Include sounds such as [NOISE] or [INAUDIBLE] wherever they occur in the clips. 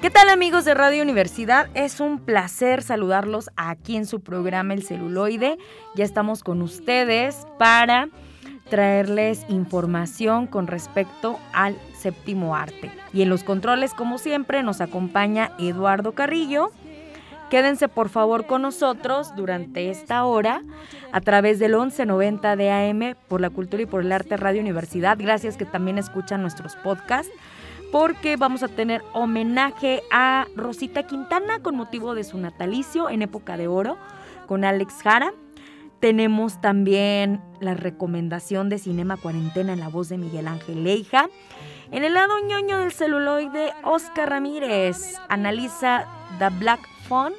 ¿Qué tal amigos de Radio Universidad? Es un placer saludarlos aquí en su programa El celuloide. Ya estamos con ustedes para traerles información con respecto al séptimo arte. Y en los controles, como siempre, nos acompaña Eduardo Carrillo. Quédense por favor con nosotros durante esta hora a través del 1190 de AM por la Cultura y por el Arte Radio Universidad. Gracias que también escuchan nuestros podcasts porque vamos a tener homenaje a Rosita Quintana con motivo de su natalicio en época de oro con Alex Jara. Tenemos también la recomendación de Cinema Cuarentena en la voz de Miguel Ángel Leija. En el lado ñoño del celuloide, Oscar Ramírez analiza The Black Phone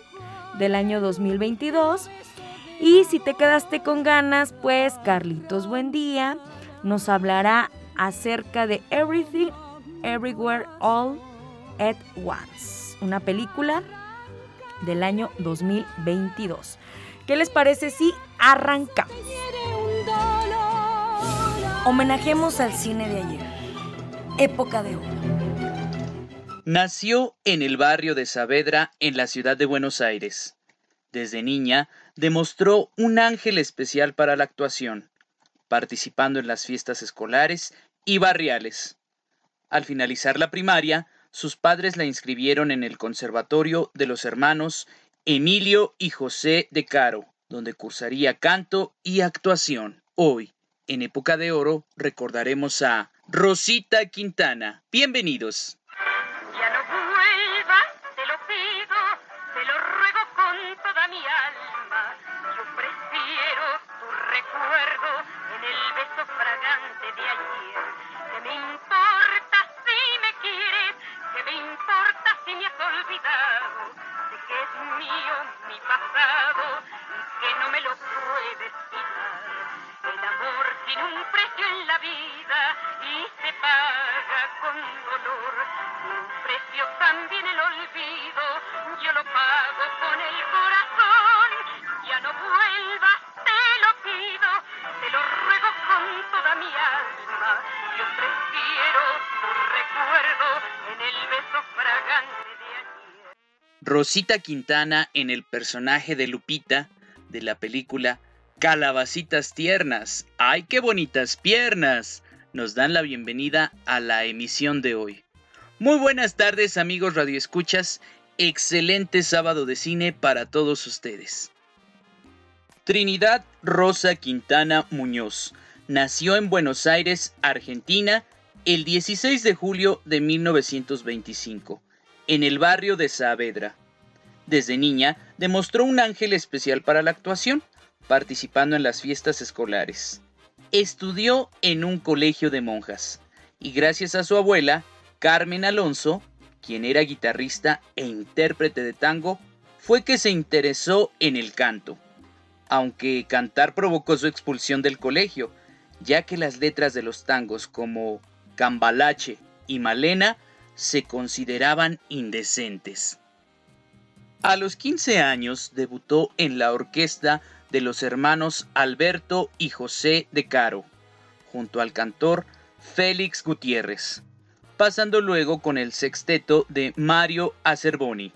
del año 2022. Y si te quedaste con ganas, pues Carlitos Buendía nos hablará acerca de Everything Everywhere All at Once, una película del año 2022. ¿Qué les parece si arrancamos? Homenajemos al cine de ayer, época de oro. Nació en el barrio de Saavedra, en la ciudad de Buenos Aires. Desde niña demostró un ángel especial para la actuación, participando en las fiestas escolares y barriales. Al finalizar la primaria, sus padres la inscribieron en el Conservatorio de los Hermanos Emilio y José de Caro, donde cursaría canto y actuación. Hoy, en época de oro, recordaremos a Rosita Quintana. Bienvenidos. mi pasado que no me lo puedes quitar. El amor tiene un precio en la vida y se paga con dolor. Un precio también el olvido, yo lo pago con el corazón. Ya no vuelvas, te lo pido, te lo ruego con toda mi alma. Yo prefiero Rosita Quintana en el personaje de Lupita de la película Calabacitas Tiernas. ¡Ay, qué bonitas piernas! Nos dan la bienvenida a la emisión de hoy. Muy buenas tardes amigos radioescuchas, excelente sábado de cine para todos ustedes. Trinidad Rosa Quintana Muñoz nació en Buenos Aires, Argentina, el 16 de julio de 1925 en el barrio de Saavedra. Desde niña demostró un ángel especial para la actuación, participando en las fiestas escolares. Estudió en un colegio de monjas y gracias a su abuela, Carmen Alonso, quien era guitarrista e intérprete de tango, fue que se interesó en el canto. Aunque cantar provocó su expulsión del colegio, ya que las letras de los tangos como Cambalache y Malena se consideraban indecentes. A los 15 años debutó en la orquesta de los hermanos Alberto y José de Caro, junto al cantor Félix Gutiérrez, pasando luego con el sexteto de Mario Acerboni,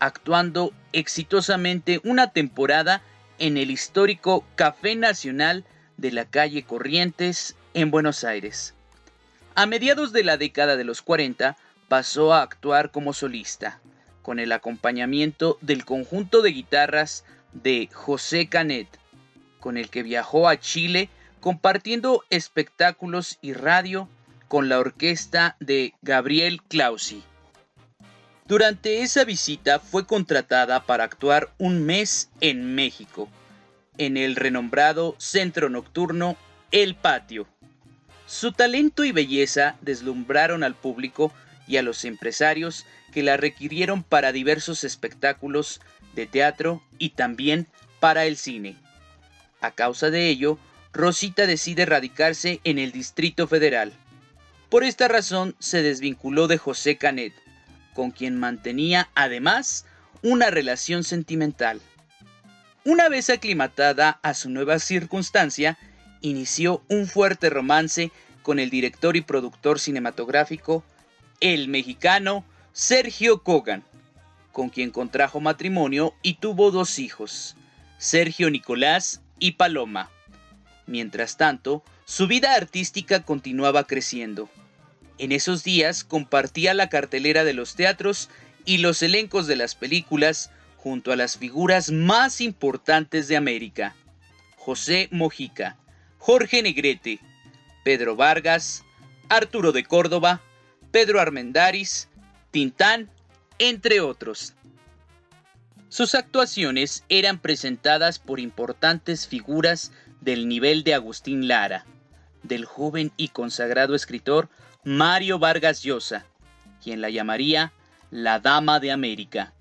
actuando exitosamente una temporada en el histórico Café Nacional de la calle Corrientes en Buenos Aires. A mediados de la década de los 40 pasó a actuar como solista, con el acompañamiento del conjunto de guitarras de José Canet, con el que viajó a Chile compartiendo espectáculos y radio con la orquesta de Gabriel Clausi. Durante esa visita fue contratada para actuar un mes en México, en el renombrado centro nocturno El Patio. Su talento y belleza deslumbraron al público y a los empresarios que la requirieron para diversos espectáculos de teatro y también para el cine. A causa de ello, Rosita decide radicarse en el Distrito Federal. Por esta razón se desvinculó de José Canet, con quien mantenía además una relación sentimental. Una vez aclimatada a su nueva circunstancia, inició un fuerte romance con el director y productor cinematográfico, el mexicano Sergio Kogan, con quien contrajo matrimonio y tuvo dos hijos, Sergio Nicolás y Paloma. Mientras tanto, su vida artística continuaba creciendo. En esos días compartía la cartelera de los teatros y los elencos de las películas junto a las figuras más importantes de América. José Mojica, Jorge Negrete, Pedro Vargas, Arturo de Córdoba, Pedro Armendáriz, Tintán, entre otros. Sus actuaciones eran presentadas por importantes figuras del nivel de Agustín Lara, del joven y consagrado escritor Mario Vargas Llosa, quien la llamaría la Dama de América,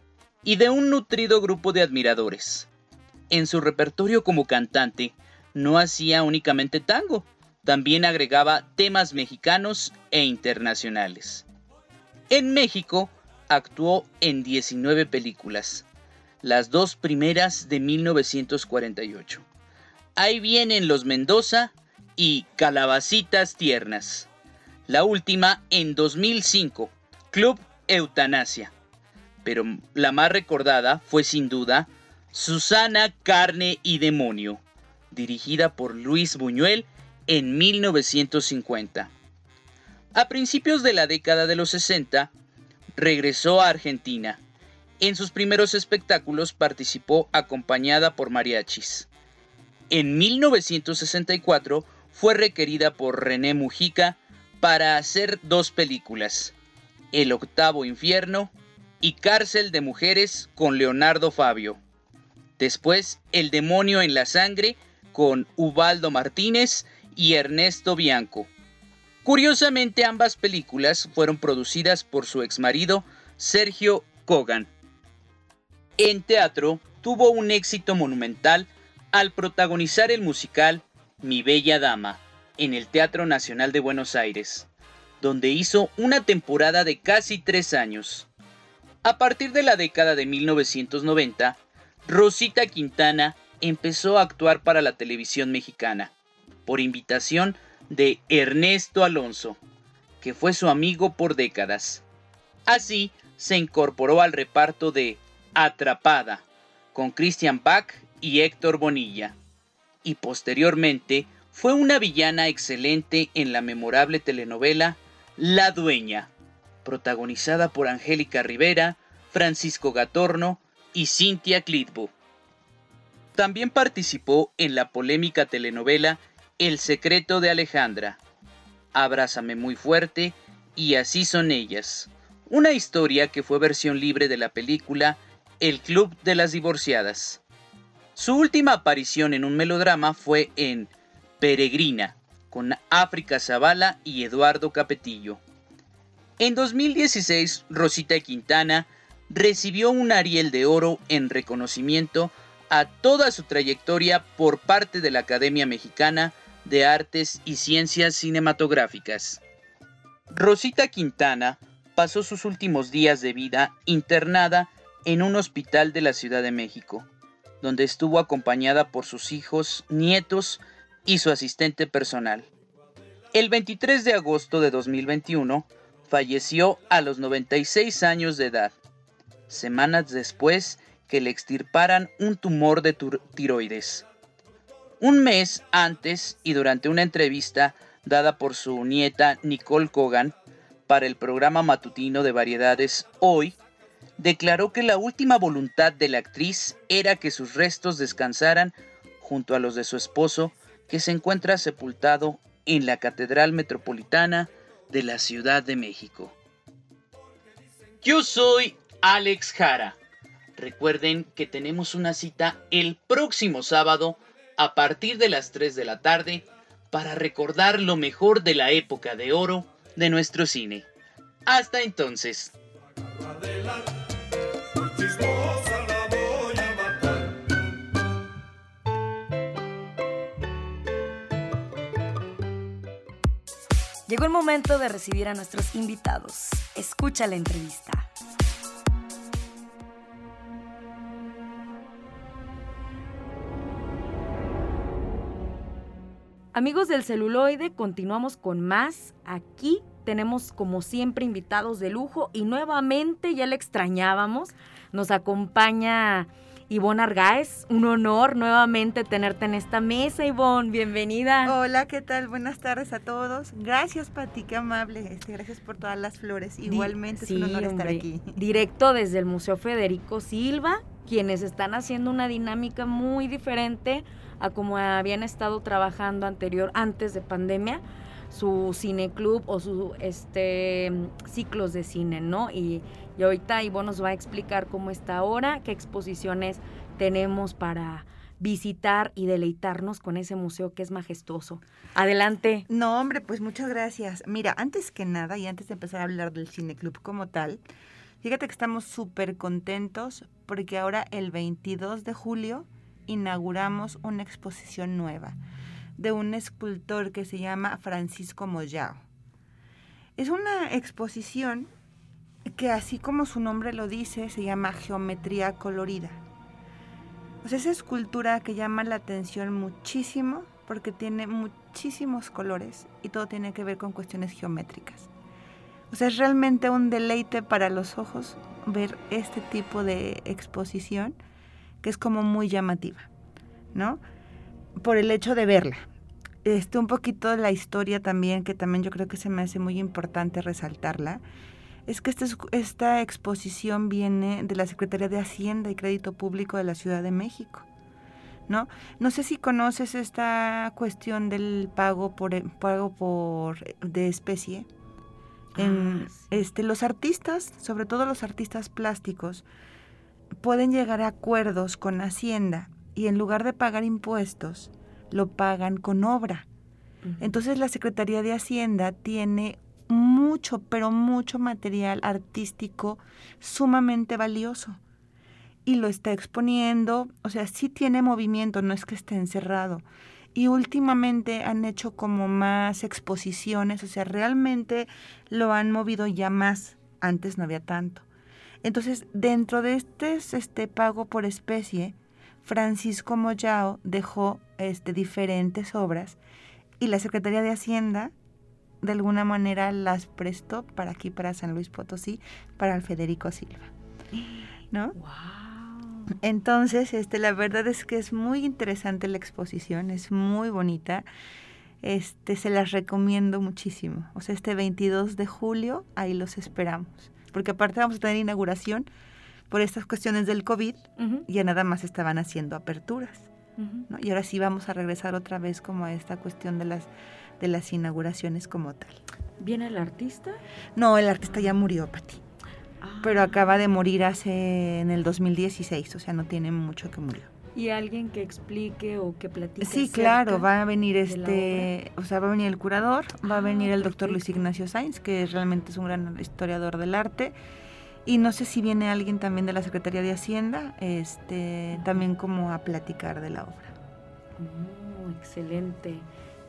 y de un nutrido grupo de admiradores. En su repertorio como cantante, no hacía únicamente tango, también agregaba temas mexicanos e internacionales. En México actuó en 19 películas, las dos primeras de 1948. Ahí vienen Los Mendoza y Calabacitas Tiernas. La última en 2005, Club Eutanasia. Pero la más recordada fue sin duda Susana Carne y Demonio, dirigida por Luis Buñuel en 1950. A principios de la década de los 60, regresó a Argentina. En sus primeros espectáculos participó acompañada por mariachis. En 1964 fue requerida por René Mujica para hacer dos películas, El octavo infierno y Cárcel de mujeres con Leonardo Fabio. Después El demonio en la sangre con Ubaldo Martínez y Ernesto Bianco. Curiosamente ambas películas fueron producidas por su exmarido Sergio Kogan. En teatro tuvo un éxito monumental al protagonizar el musical Mi Bella Dama en el Teatro Nacional de Buenos Aires, donde hizo una temporada de casi tres años. A partir de la década de 1990, Rosita Quintana empezó a actuar para la televisión mexicana, por invitación de Ernesto Alonso, que fue su amigo por décadas. Así se incorporó al reparto de Atrapada, con Christian Bach y Héctor Bonilla, y posteriormente fue una villana excelente en la memorable telenovela La Dueña, protagonizada por Angélica Rivera, Francisco Gatorno y Cynthia Clitbo. También participó en la polémica telenovela El secreto de Alejandra, Abrázame muy fuerte y Así son ellas, una historia que fue versión libre de la película El Club de las Divorciadas. Su última aparición en un melodrama fue en Peregrina, con África Zavala y Eduardo Capetillo. En 2016, Rosita Quintana recibió un Ariel de Oro en reconocimiento a toda su trayectoria por parte de la Academia Mexicana de Artes y Ciencias Cinematográficas. Rosita Quintana pasó sus últimos días de vida internada en un hospital de la Ciudad de México donde estuvo acompañada por sus hijos, nietos y su asistente personal. El 23 de agosto de 2021 falleció a los 96 años de edad, semanas después que le extirparan un tumor de tiroides. Un mes antes y durante una entrevista dada por su nieta Nicole Kogan para el programa matutino de variedades Hoy, declaró que la última voluntad de la actriz era que sus restos descansaran junto a los de su esposo, que se encuentra sepultado en la Catedral Metropolitana de la Ciudad de México. Yo soy Alex Jara. Recuerden que tenemos una cita el próximo sábado a partir de las 3 de la tarde para recordar lo mejor de la época de oro de nuestro cine. Hasta entonces. Llegó el momento de recibir a nuestros invitados. Escucha la entrevista. Amigos del celuloide, continuamos con más. Aquí tenemos como siempre invitados de lujo y nuevamente ya le extrañábamos. Nos acompaña Ivonne Argáez, un honor nuevamente tenerte en esta mesa, Ivonne, bienvenida. Hola, ¿qué tal? Buenas tardes a todos. Gracias, Pati, qué amable. Este, gracias por todas las flores. Igualmente es un honor estar aquí. Directo desde el Museo Federico Silva, quienes están haciendo una dinámica muy diferente a como habían estado trabajando anterior, antes de pandemia su cineclub o sus este, ciclos de cine, ¿no? Y, y ahorita Ivonne nos va a explicar cómo está ahora, qué exposiciones tenemos para visitar y deleitarnos con ese museo que es majestuoso. Adelante. No, hombre, pues muchas gracias. Mira, antes que nada y antes de empezar a hablar del cineclub como tal, fíjate que estamos súper contentos porque ahora el 22 de julio inauguramos una exposición nueva de un escultor que se llama Francisco Moyao. Es una exposición que así como su nombre lo dice, se llama geometría colorida. Sea, esa escultura que llama la atención muchísimo porque tiene muchísimos colores y todo tiene que ver con cuestiones geométricas. O sea, es realmente un deleite para los ojos ver este tipo de exposición que es como muy llamativa, ¿no? Por el hecho de verla. Este, un poquito la historia también, que también yo creo que se me hace muy importante resaltarla, es que esta, esta exposición viene de la Secretaría de Hacienda y Crédito Público de la Ciudad de México. ¿No? No sé si conoces esta cuestión del pago por eh, pago por de especie. En, ah, este, los artistas, sobre todo los artistas plásticos, pueden llegar a acuerdos con Hacienda y en lugar de pagar impuestos, lo pagan con obra. Entonces la Secretaría de Hacienda tiene mucho, pero mucho material artístico sumamente valioso. Y lo está exponiendo, o sea, sí tiene movimiento, no es que esté encerrado. Y últimamente han hecho como más exposiciones, o sea, realmente lo han movido ya más. Antes no había tanto. Entonces, dentro de este, este pago por especie, Francisco Moyao dejó este, diferentes obras y la Secretaría de Hacienda de alguna manera las prestó para aquí, para San Luis Potosí, para el Federico Silva. ¿No? Entonces, este, la verdad es que es muy interesante la exposición, es muy bonita. Este, se las recomiendo muchísimo. O sea, este 22 de julio, ahí los esperamos. Porque aparte vamos a tener inauguración por estas cuestiones del COVID, ya nada más estaban haciendo aperturas. Y ahora sí vamos a regresar otra vez como a esta cuestión de las de las inauguraciones como tal. ¿Viene el artista? No, el artista ya murió, Pati. Ah. Pero acaba de morir hace en el 2016, o sea, no tiene mucho que murió. ¿Y alguien que explique o que platique? Sí, claro, va a venir este, o sea, va a venir el curador, va a ah, venir el doctor Luis Ignacio Sainz, que realmente es un gran historiador del arte, y no sé si viene alguien también de la Secretaría de Hacienda, este, también como a platicar de la obra. Oh, excelente.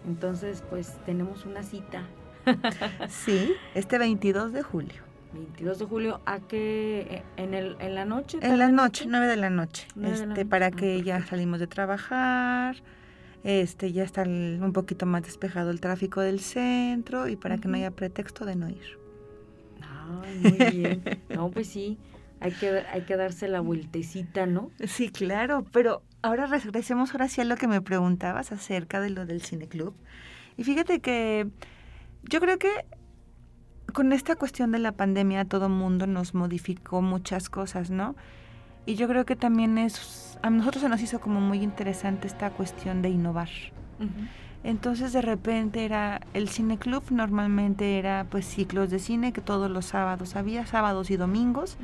Entonces, pues tenemos una cita. [LAUGHS] sí, este 22 de julio. 22 de julio, ¿a qué? ¿En, el, en la noche? En la noche, 9 de la noche. este, para ah, que ya salimos de trabajar, este, ya está un poquito más despejado el tráfico del centro y para que no haya pretexto de no ir. Ay, muy bien. no, pues sí, hay que, hay que darse la vueltecita, ¿no? Sí, claro, pero ahora regresemos ahora sí a lo que me preguntabas acerca de lo del cineclub. Y fíjate que yo creo que con esta cuestión de la pandemia todo mundo nos modificó muchas cosas, ¿no? Y yo creo que también es, a nosotros se nos hizo como muy interesante esta cuestión de innovar. Entonces de repente era, el cineclub normalmente era pues ciclos de cine que todos los sábados había, sábados y domingos,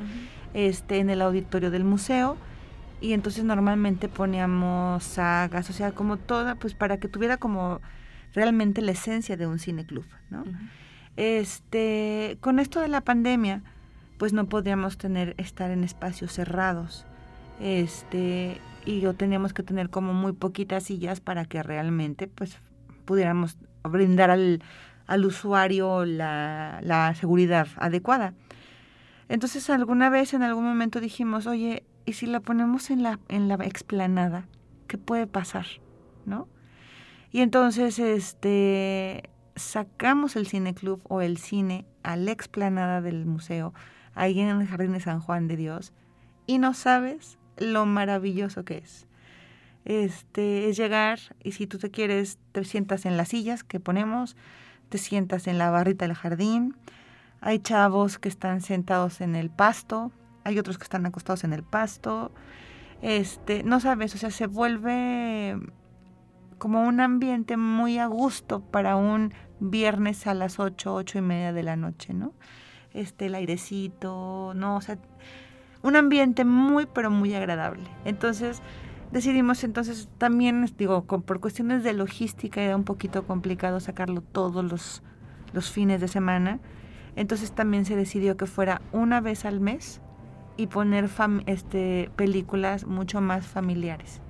este, en el auditorio del museo y entonces normalmente poníamos sagas, o sea, como toda, pues para que tuviera como realmente la esencia de un cineclub, ¿no? Este, con esto de la pandemia, pues no podríamos tener estar en espacios cerrados. Este, y yo teníamos que tener como muy poquitas sillas para que realmente pues pudiéramos brindar al, al usuario la, la, seguridad adecuada. Entonces alguna vez en algún momento dijimos, oye, ¿y si la ponemos en la, en la explanada? ¿Qué puede pasar? ¿No? Y entonces este sacamos el cine club o el cine a la explanada del museo, ahí en el Jardín de San Juan de Dios, y no sabes lo maravilloso que es. Este es llegar y si tú te quieres, te sientas en las sillas que ponemos, te sientas en la barrita del jardín. Hay chavos que están sentados en el pasto, hay otros que están acostados en el pasto. Este, no sabes, o sea, se vuelve como un ambiente muy a gusto para un viernes a las 8, ocho y media de la noche, ¿no? Este, el airecito, ¿no? O sea, un ambiente muy, pero muy agradable. Entonces, decidimos entonces también, digo, por cuestiones de logística era un poquito complicado sacarlo todos los, los fines de semana. Entonces también se decidió que fuera una vez al mes y poner este, películas mucho más familiares.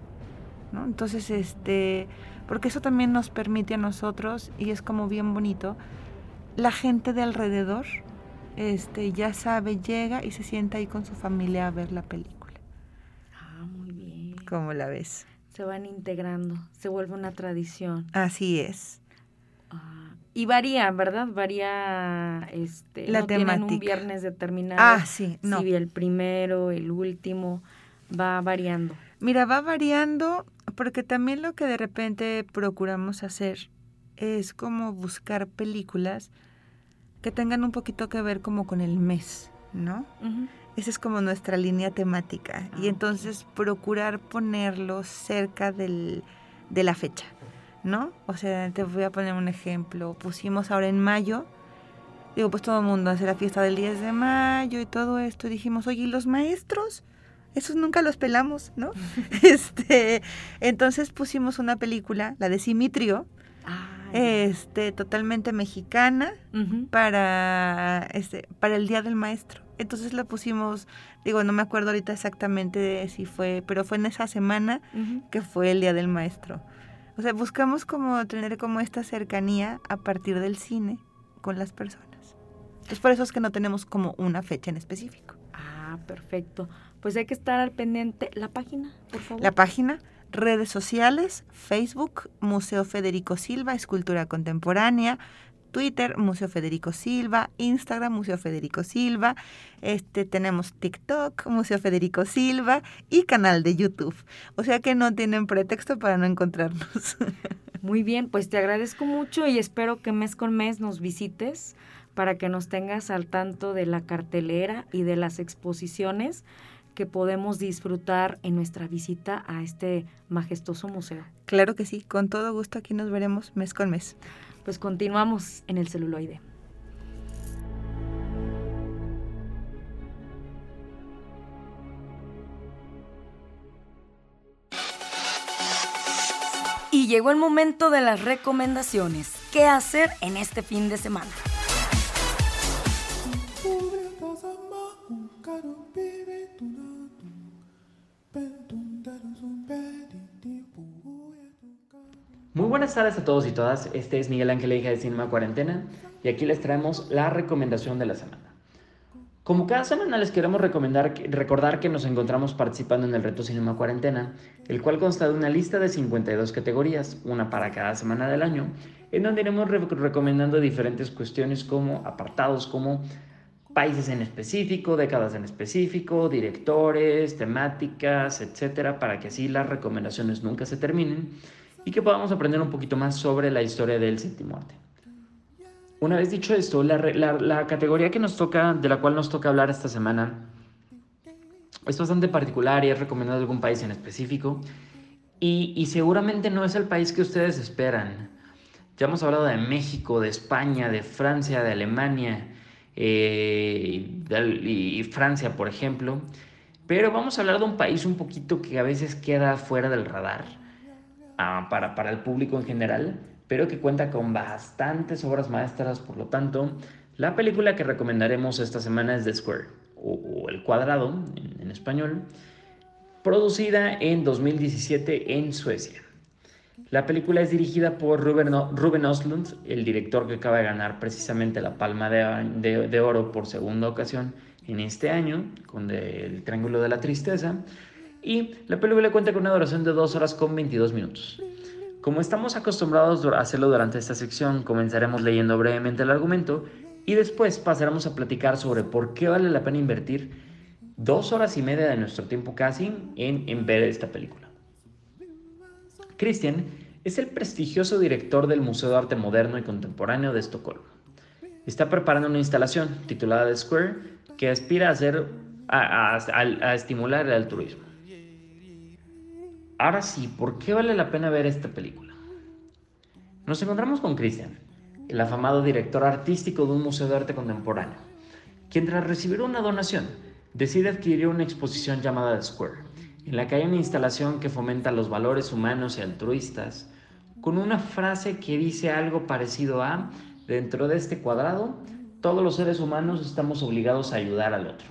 ¿no? Entonces, este, porque eso también nos permite a nosotros, y es como bien bonito, la gente de alrededor este, ya sabe, llega y se sienta ahí con su familia a ver la película. Ah, muy bien. ¿Cómo la ves? Se van integrando, se vuelve una tradición. Así es. Ah, y varía, ¿verdad? Varía este, la no temática. Tienen un viernes determinado. Ah, sí, no. Si el primero, el último, va variando. Mira, va variando porque también lo que de repente procuramos hacer es como buscar películas que tengan un poquito que ver como con el mes, ¿no? Esa es como nuestra línea temática. y Ah, entonces procurar ponerlo cerca del, de la fecha, ¿no? O sea, te voy a poner un ejemplo. Pusimos ahora en mayo, digo, pues todo el mundo hace la fiesta del 10 de mayo y todo esto. Y dijimos, oye, ¿y los maestros? Esos nunca los pelamos, ¿no? [LAUGHS] este, entonces pusimos una película, la de Simitrio, este, totalmente mexicana para este para el día del maestro. Entonces la pusimos, digo, no me acuerdo ahorita exactamente de si fue, pero fue en esa semana que fue el día del maestro. O sea, buscamos como tener como esta cercanía a partir del cine con las personas. Entonces por eso es que no tenemos como una fecha en específico. Ah, perfecto. Pues hay que estar al pendiente. La página, por favor. La página, redes sociales, Facebook, Museo Federico Silva, Escultura Contemporánea, Twitter, Museo Federico Silva, Instagram, Museo Federico Silva, este, tenemos TikTok, Museo Federico Silva y canal de YouTube. O sea que no tienen pretexto para no encontrarnos. [LAUGHS] Muy bien, pues te agradezco mucho y espero que mes con mes nos visites para que nos tengas al tanto de la cartelera y de las exposiciones que podemos disfrutar en nuestra visita a este majestuoso museo. claro que sí, con todo gusto aquí nos veremos mes con mes. Pues continuamos en el celuloide. Y llegó el momento de las recomendaciones. ¿Qué hacer en este fin de semana? Muy buenas tardes a todos y todas. Este es Miguel Ángel, hija de Cinema Cuarentena, y aquí les traemos la recomendación de la semana. Como cada semana les queremos recomendar, recordar que nos encontramos participando en el reto Cinema Cuarentena, el cual consta de una lista de 52 categorías, una para cada semana del año, en donde iremos re- recomendando diferentes cuestiones como apartados como países en específico, décadas en específico, directores, temáticas, etcétera, para que así las recomendaciones nunca se terminen y que podamos aprender un poquito más sobre la historia del séptimo arte. Una vez dicho esto, la, la- la categoría que nos toca, de la cual nos toca hablar esta semana, es bastante particular y es recomendado algún país en específico. Y, y seguramente no es el país que ustedes esperan. Ya hemos hablado de México, de España, de Francia, de Alemania eh, y Francia, por ejemplo. Pero vamos a hablar de un país un poquito que a veces queda fuera del radar ah, para, para el público en general, pero que cuenta con bastantes obras maestras, por lo tanto, la película que recomendaremos esta semana es The Square, o, El Cuadrado en, español, producida en 2017 en Suecia. La película es dirigida por Ruben, Ruben Oslund, el director que acaba de ganar precisamente la Palma de, de Oro por segunda ocasión en este año, con El Triángulo de la Tristeza, y la película cuenta con una duración de 2 horas con 22 minutos. Como estamos acostumbrados a hacerlo durante esta sección, comenzaremos leyendo brevemente el argumento y después pasaremos a platicar sobre por qué vale la pena invertir dos horas y media de nuestro tiempo casi en, en ver esta película. Christian es el prestigioso director del Museo de Arte Moderno y Contemporáneo de Estocolmo. Está preparando una instalación titulada The Square que aspira a, hacer, a estimular el altruismo. Ahora sí, ¿por qué vale la pena ver esta película? Nos encontramos con Christian, el afamado director artístico de un museo de arte contemporáneo, quien tras recibir una donación decide adquirir una exposición llamada The Square, en la que hay una instalación que fomenta los valores humanos y altruistas, con una frase que dice algo parecido a, dentro de este cuadrado, todos los seres humanos estamos obligados a ayudar al otro.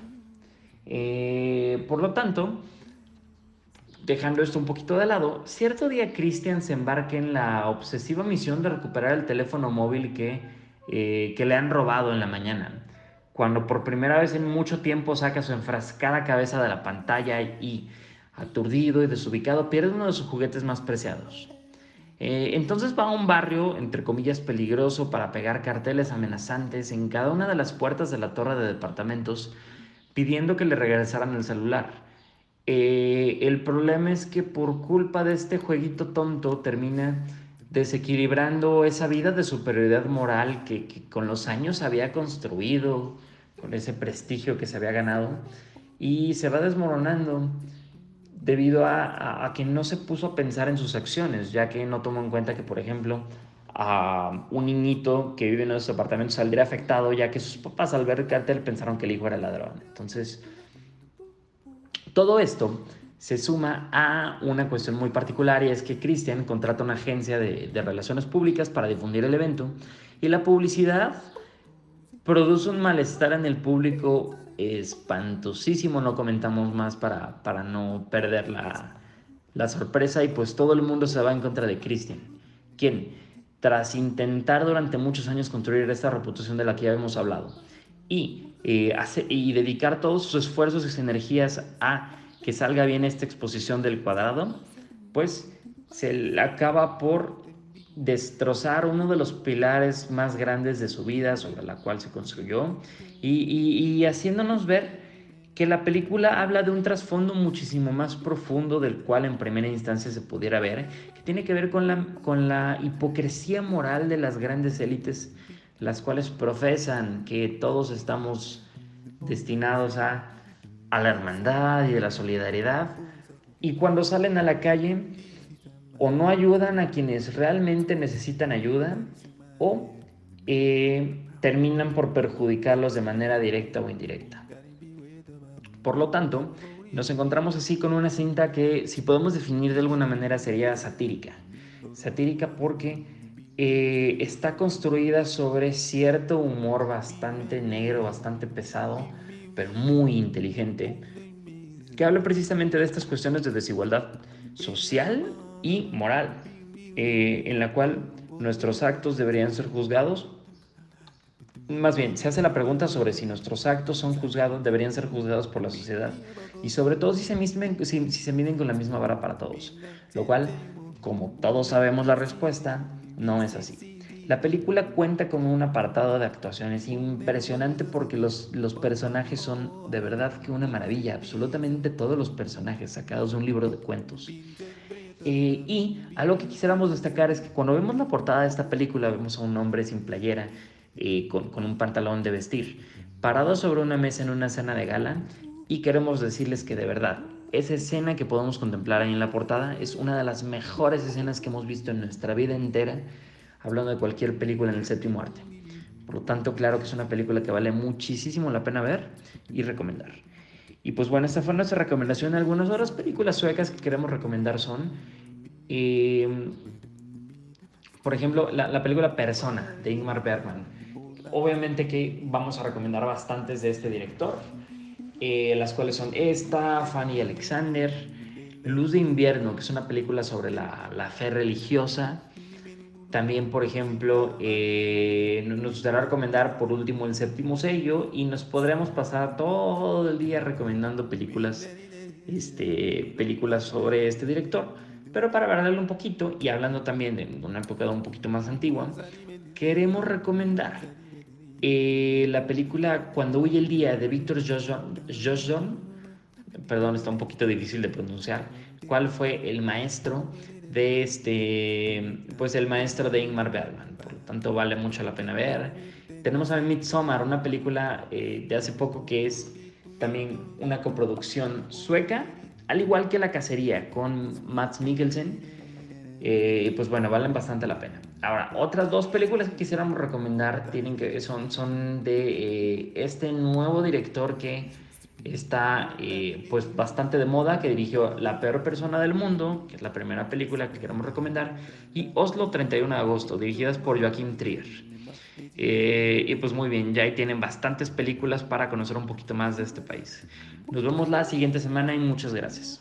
Eh, por lo tanto, Dejando esto un poquito de lado, cierto día Christian se embarca en la obsesiva misión de recuperar el teléfono móvil que, eh, que le han robado en la mañana. Cuando por primera vez en mucho tiempo saca su enfrascada cabeza de la pantalla y, aturdido y desubicado, pierde uno de sus juguetes más preciados. Eh, entonces va a un barrio, entre comillas, peligroso para pegar carteles amenazantes en cada una de las puertas de la torre de departamentos pidiendo que le regresaran el celular. Eh, el problema es que por culpa de este jueguito tonto termina desequilibrando esa vida de superioridad moral que, con los años había construido, con ese prestigio que se había ganado, y se va desmoronando debido a, que no se puso a pensar en sus acciones, ya que no tomó en cuenta que, por ejemplo, a un niñito que vive en esos apartamentos saldría afectado, ya que sus papás al ver el cartel pensaron que el hijo era ladrón. Entonces, todo esto se suma a una cuestión muy particular y es que Christian contrata una agencia de, relaciones públicas para difundir el evento y la publicidad produce un malestar en el público espantosísimo, no comentamos más para, para no perder la, la sorpresa y pues todo el mundo se va en contra de Christian, quien tras intentar durante muchos años construir esta reputación de la que ya hemos hablado y eh, y dedicar todos sus esfuerzos y sus energías a que salga bien esta exposición del cuadrado, pues se acaba por destrozar uno de los pilares más grandes de su vida sobre la cual se construyó y, haciéndonos ver que la película habla de un trasfondo muchísimo más profundo del cual en primera instancia se pudiera ver, que tiene que ver con la, con la hipocresía moral de las grandes élites las cuales profesan que todos estamos destinados a, la hermandad y de la solidaridad, y cuando salen a la calle o no ayudan a quienes realmente necesitan ayuda, o eh, terminan por perjudicarlos de manera directa o indirecta. Por lo tanto, nos encontramos así con una cinta que, si podemos definir de alguna manera, sería satírica. Satírica porque eh, está construida sobre cierto humor bastante negro, bastante pesado, pero muy inteligente, que habla precisamente de estas cuestiones de desigualdad social y moral, eh, en la cual nuestros actos deberían ser juzgados. Más bien, se hace la pregunta sobre si nuestros actos son juzgados, deberían ser juzgados por la sociedad. Y sobre todo si se, si se miden con la misma vara para todos. Lo cual, como todos sabemos la respuesta, no es así. La película cuenta con un apartado de actuaciones impresionante porque los, los personajes son de verdad que una maravilla, absolutamente todos los personajes sacados de un libro de cuentos. Eh, y algo que quisiéramos destacar es que cuando vemos la portada de esta película vemos a un hombre sin playera, eh, con, con un pantalón de vestir, parado sobre una mesa en una cena de gala y queremos decirles que de verdad esa escena que podemos contemplar ahí en la portada es una de las mejores escenas que hemos visto en nuestra vida entera, hablando de cualquier película en el séptimo arte. Por lo tanto, claro que es una película que vale muchísimo la pena ver y recomendar. Y pues bueno, esta fue nuestra recomendación. Algunas otras películas suecas que queremos recomendar son eh, por ejemplo, la, película Persona de Ingmar Bergman. Obviamente que vamos a recomendar bastantes de este director, eh, las cuales son esta, Fanny Alexander, Luz de Invierno, que es una película sobre la, la fe religiosa, también, por ejemplo, eh, nos gustaría recomendar por último el séptimo sello y nos podremos pasar todo el día recomendando películas, este, películas sobre este director. Pero para variarlo un poquito y hablando también de una época un poquito más antigua, queremos recomendar eh, la película Cuando huye el día de Víctor Joshon, perdón, está un poquito difícil de pronunciar, cuál fue el maestro de este, pues el maestro de Ingmar Bergman. Por lo tanto, vale mucho la pena ver. Tenemos a Midsommar, una película eh, de hace poco que es también una coproducción sueca, al igual que La Cacería con Mats Mikkelsen. Eh, pues bueno, valen bastante la pena. Ahora, otras dos películas que quisiéramos recomendar tienen que, son, son de eh, este nuevo director que está eh, pues bastante de moda, que dirigió La peor persona del mundo, que es la primera película que queremos recomendar, y Oslo 31 de agosto, dirigidas por Joaquín Trier. Eh, y pues muy bien, ya ahí tienen bastantes películas para conocer un poquito más de este país. Nos vemos la siguiente semana y muchas gracias.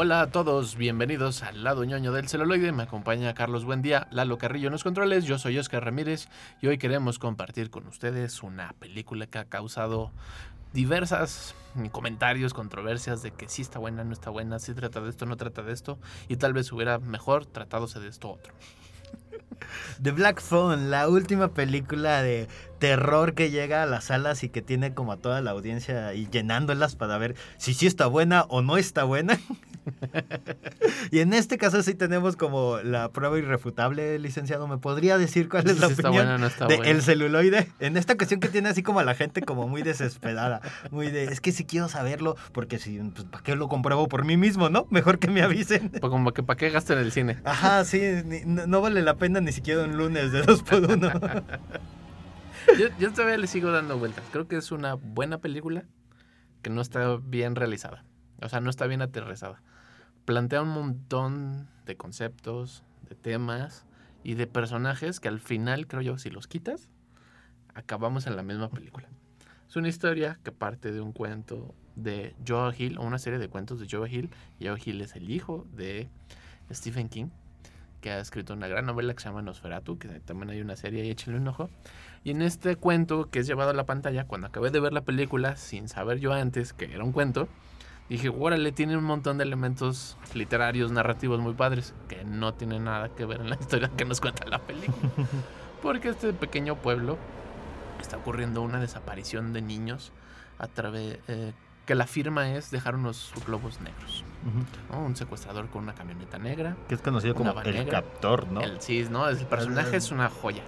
Hola a todos, bienvenidos al lado ñoño del celuloide. Me acompaña Carlos Buendía, Lalo Carrillo en los controles. Yo soy Oscar Ramírez y hoy queremos compartir con ustedes una película que ha causado diversas comentarios, controversias de que sí está buena, no está buena, si trata de esto, no trata de esto, y tal vez hubiera mejor tratándose de esto otro. The Black Phone, la última película de terror que llega a las salas y que tiene como a toda la audiencia y llenándolas para ver si sí está buena o no está buena. [LAUGHS] y en este caso sí tenemos como la prueba irrefutable, licenciado. ¿Me podría decir cuál es la opinión de el celuloide? En esta ocasión que tiene así como a la gente como muy desesperada, muy de, es que si quiero saberlo, porque si, pues, ¿para qué lo compruebo por mí mismo, no? Mejor que me avisen. Pues como que ¿para qué gasten el cine? Ajá, sí, no, vale la pena ni siquiera un lunes de dos por uno. yo, yo todavía le sigo dando vueltas. Creo que es una buena película que no está bien realizada. O sea, no está bien aterrizada plantea un montón de conceptos, de temas y de personajes que al final, creo yo, si los quitas, acabamos en la misma película. Es una historia que parte de un cuento de Joe Hill, o una serie de cuentos de Joe Hill. Joe Hill es el hijo de Stephen King, que ha escrito una gran novela que se llama Nosferatu, que también hay una serie y échenle un ojo. Y en este cuento que es llevado a la pantalla, cuando acabé de ver la película, sin saber yo antes que era un cuento, dije, órale, tiene un montón de elementos literarios, narrativos muy padres, que no tienen nada que ver en la [LAUGHS] historia que nos cuenta la película. [LAUGHS] Porque este pequeño pueblo está ocurriendo una desaparición de niños a través eh, que la firma es dejar unos globos negros. Un secuestrador con una camioneta negra. Que es conocido como el captor, ¿no? El, sí, ¿no? El personaje es una joya.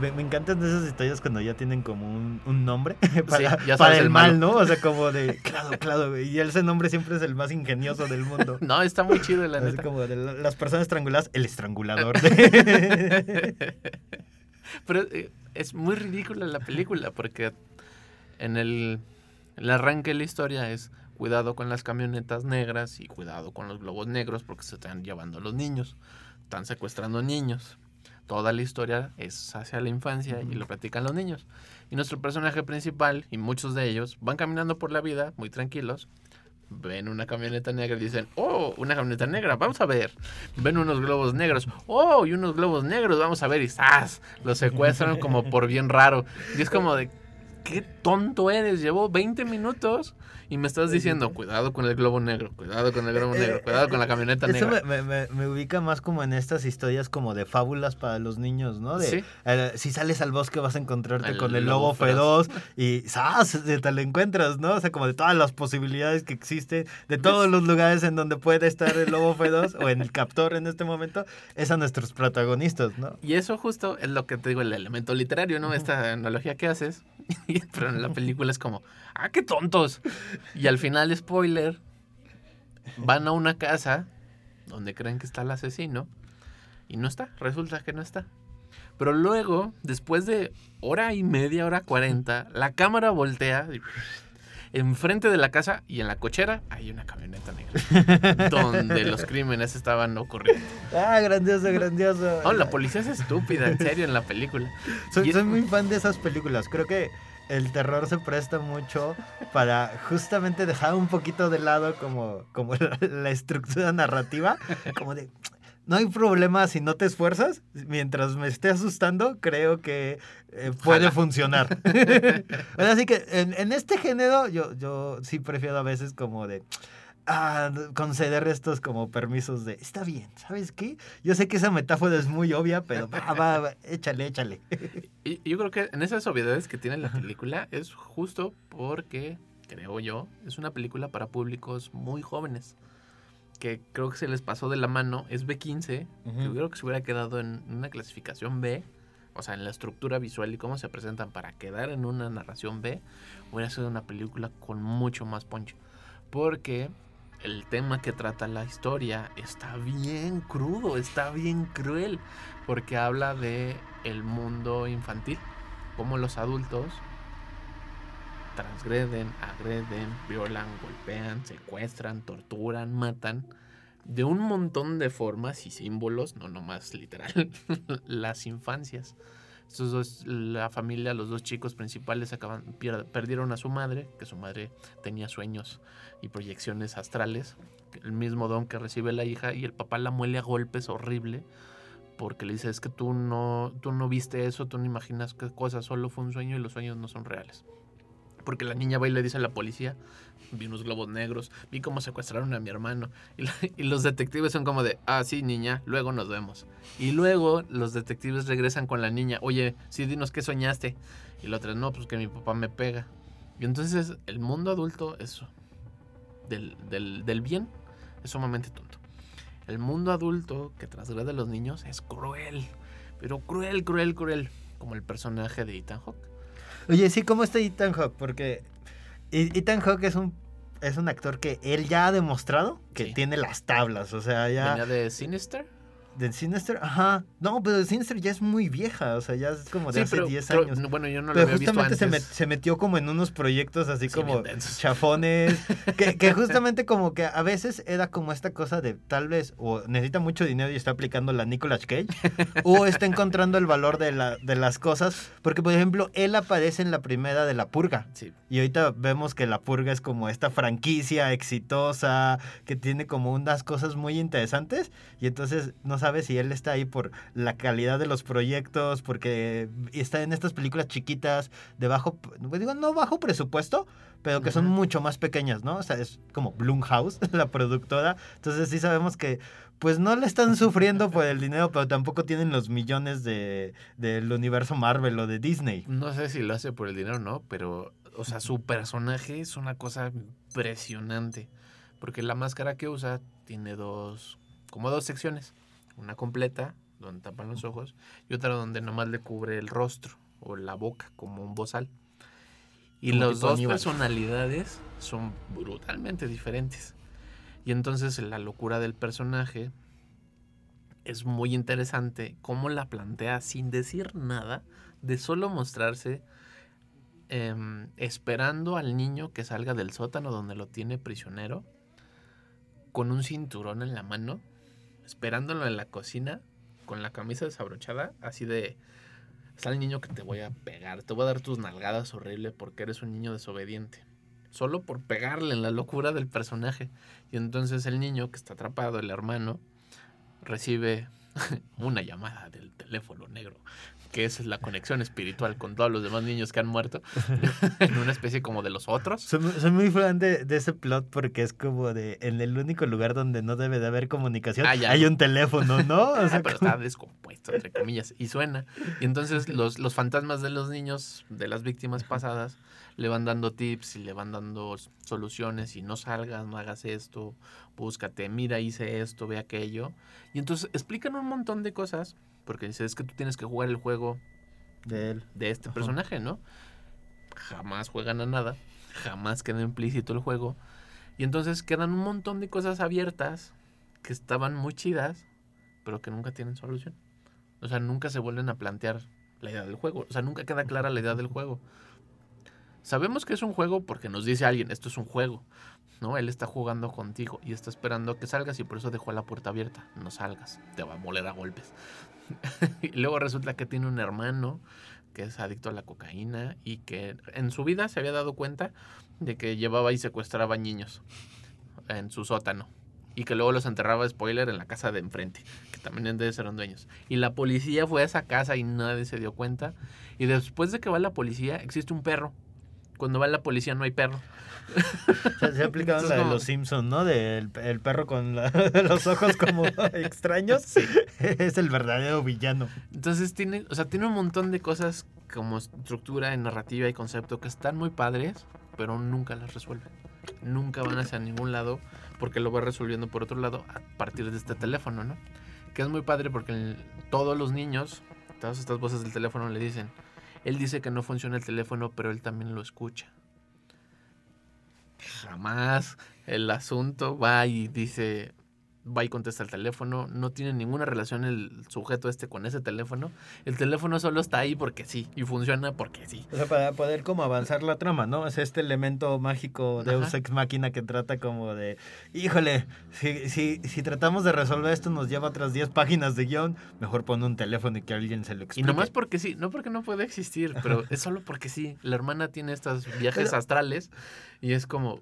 Me, encantan esas historias cuando ya tienen como un, nombre [LAUGHS] para, el, mal, ¿no? O sea, como de, [LAUGHS] claro, claro, y ese nombre siempre es el más ingenioso del mundo. [LAUGHS] no, está muy chido, la neta. como de las personas estranguladas, el estrangulador. Pero eh, es muy ridícula la película porque en el, el arranque de la historia es cuidado con las camionetas negras y cuidado con los globos negros porque se están llevando a los niños. Están secuestrando niños toda la historia es hacia la infancia y lo platican los niños. Y nuestro personaje principal y muchos de ellos van caminando por la vida muy tranquilos. Ven una camioneta negra y dicen, oh, una camioneta negra, vamos a ver. Ven unos globos negros, oh, y unos globos negros, vamos a ver. Y ¡zas! Los secuestran como por bien raro. Y es como de, qué tonto eres, llevo 20 minutos y me estás diciendo, cuidado con el globo negro, cuidado con el globo Eh, negro, cuidado con la camioneta Eso negra. me, me- me- me ubica más como en estas historias como de fábulas para los niños, ¿no? De, Sí. eh, si sales al bosque vas a encontrarte El con el lobo lobo feroz y ¡zas! te lo encuentras, ¿no? O sea, como de todas las posibilidades que existen, de todos los lugares en donde puede estar el lobo feroz o en el captor en este momento, es a nuestros protagonistas, ¿no? Y eso justo es lo que te digo, el elemento literario, ¿no? Esta analogía que haces. [LAUGHS] Pero en la película es como, ¡ah, qué tontos! Y al final, spoiler, van a una casa donde creen que está el asesino y no está, resulta que no está. Pero luego, después de hora y media, hora cuarenta, la cámara voltea y enfrente de la casa y en la cochera hay una camioneta negra [LAUGHS] donde los crímenes estaban ocurriendo. ¡Ah, grandioso, grandioso! No, la policía es estúpida, en serio, en la película. Soy, Y- soy muy fan de esas películas. Creo que el terror se presta mucho para justamente dejar un poquito de lado como, como la, la estructura narrativa. Como de, no hay problema si no te esfuerzas. Mientras me esté asustando, creo que eh, puede Jala. funcionar. [LAUGHS] Bueno, así que en, en este género yo, yo sí prefiero a veces como de... ah, conceder estos como permisos de, está bien, ¿sabes qué? Yo sé que esa metáfora es muy obvia, pero va, va, va, échale, échale. [LAUGHS] Y yo creo que en esas obviedades que tiene la película es justo porque, creo yo, es una película para públicos muy jóvenes. Que creo que se les pasó de la mano. Es B15. Que Ujú. creo que se hubiera quedado en una clasificación B. O sea, en la estructura visual y cómo se presentan para quedar en una narración B. Hubiera sido una película con mucho más poncho. Porque el tema que trata la historia está bien crudo, está bien cruel. Porque habla de el mundo infantil. Cómo los adultos transgreden, agreden, violan, golpean, secuestran, torturan, matan. De un montón de formas y símbolos, no nomás literal, [LAUGHS] las infancias. Estos dos, la familia, los dos chicos principales acaban, perdieron a su madre, que su madre tenía sueños y proyecciones astrales. El mismo don que recibe la hija y el papá la muele a golpes horrible porque le dice es que tú no, tú no viste eso, tú no imaginas qué cosa, solo fue un sueño y los sueños no son reales. Porque la niña va y le dice a la policía, vi unos globos negros, vi cómo secuestraron a mi hermano. Y, los detectives son como de, ah, sí, niña, luego nos vemos. Y luego los detectives regresan con la niña, oye, sí, dinos qué soñaste. Y la otra, no, pues que mi papá me pega. Y entonces el mundo adulto es del, del, del bien, es sumamente tonto. El mundo adulto que transgrede a los niños es cruel, pero cruel, cruel, cruel, como el personaje de Ethan Hawke. Oye, sí, ¿cómo está Ethan Hawke? Porque E- Ethan Hawke es un, es un actor que él ya ha demostrado que Sí. tiene las tablas. O sea, ya... Venía de Sinister. De Sinister, ajá. No, pero Sinister ya es muy vieja. O sea, ya es como de Sí, hace pero 10 creo- años. bueno, yo no lo Pero había visto justamente se, antes. met- se metió como en unos proyectos así Sí, como chafones, [LAUGHS] que, que justamente como que a veces era como esta cosa de tal vez o necesita mucho dinero y está aplicando la Nicolas Cage, o está encontrando el valor de, la, de las cosas, porque por ejemplo él aparece en la primera de La Purga, Sí, y ahorita vemos que La Purga es como esta franquicia exitosa, que tiene como unas cosas muy interesantes, y entonces no sabes si él está ahí por la calidad de los proyectos, porque está en estas películas chiquitas, de bajo, pues digo, no bajo presupuesto, pero que son mucho más pequeñas, ¿no? O sea, es como Blumhouse, [LAUGHS] la productora, entonces sí sabemos que pues no le están sufriendo por el dinero, pero tampoco tienen los millones de del universo Marvel o de Disney. no sé si lo hace por el dinero o no, pero, o sea, su personaje es una cosa impresionante. Porque la máscara que usa tiene dos, como dos secciones. Una completa, donde tapan los ojos, y otra donde nomás le cubre el rostro o la boca, como un bozal. Y Como las dos Aníbal. personalidades son brutalmente diferentes. Y entonces la locura del personaje es muy interesante cómo la plantea sin decir nada, de solo mostrarse em, esperando al niño que salga del sótano donde lo tiene prisionero, con un cinturón en la mano, esperándolo en la cocina, con la camisa desabrochada, así de, está el niño que te voy a pegar, te voy a dar tus nalgadas horrible porque eres un niño desobediente. Solo por pegarle en la locura del personaje. Y entonces el niño que está atrapado, el hermano, recibe [LAUGHS] una llamada del teléfono negro, que es la conexión espiritual con todos los demás niños que han muerto, [LAUGHS] [LAUGHS] en una especie como de los otros. Soy, mu- soy muy fan de, de ese plot porque es como de en el único lugar donde no debe de haber comunicación Ah, hay un teléfono, ¿no? [LAUGHS] O Ah, sea, pero como- está descompuesto, entre comillas, y suena. Y entonces los, los fantasmas de los niños, de las víctimas pasadas, le van dando tips y le van dando soluciones y no salgas, no hagas esto, búscate, mira, hice esto, ve aquello. Y entonces explican un montón de cosas, porque dice, es que tú tienes que jugar el juego de él. de este Ajá. personaje, ¿no? Jamás juegan a nada, jamás queda implícito el juego. Y entonces quedan un montón de cosas abiertas que estaban muy chidas, pero que nunca tienen solución. O sea, nunca se vuelven a plantear la idea del juego. O sea, nunca queda clara la idea del juego. Sabemos que es un juego porque nos dice alguien, esto es un juego, ¿no? Él está jugando contigo y está esperando que salgas y por eso dejó la puerta abierta. No salgas, te va a moler a golpes. [LAUGHS] y luego resulta que tiene un hermano que es adicto a la cocaína y que en su vida se había dado cuenta de que llevaba y secuestraba niños en su sótano y que luego los enterraba, spoiler, en la casa de enfrente, que también debe ser dueños. Y la policía fue a esa casa y nadie se dio cuenta. Y después de que va la policía, existe un perro. Cuando va la policía no hay perro. Se, se ha aplicado Entonces, la de los Simpsons, ¿no? Del el perro con la- [LAUGHS] los ojos como [LAUGHS] extraños. Es el verdadero villano. Entonces tiene, o sea, tiene un montón de cosas como estructura, narrativa y concepto que están muy padres, pero nunca las resuelven. Nunca van hacia ningún lado porque lo va resolviendo por otro lado a partir de este teléfono, ¿no? Que es muy padre porque el- todos los niños, todas estas voces del teléfono le dicen, él dice que no funciona el teléfono, pero él también lo escucha. Jamás el asunto va y dice, va y contesta el teléfono, no tiene ninguna relación el sujeto este con ese teléfono. El teléfono solo está ahí porque sí y funciona porque sí. O sea, para poder como avanzar la trama, ¿no? Es este elemento mágico de Ajá. Ex Máquina que trata como de, híjole, si, si, si tratamos de resolver esto nos lleva otras 10 páginas de guion, mejor pon un teléfono y que alguien se lo Y explique. nomás porque sí, no porque no puede existir, pero es solo porque sí. La hermana tiene estos viajes Pero- astrales y es como,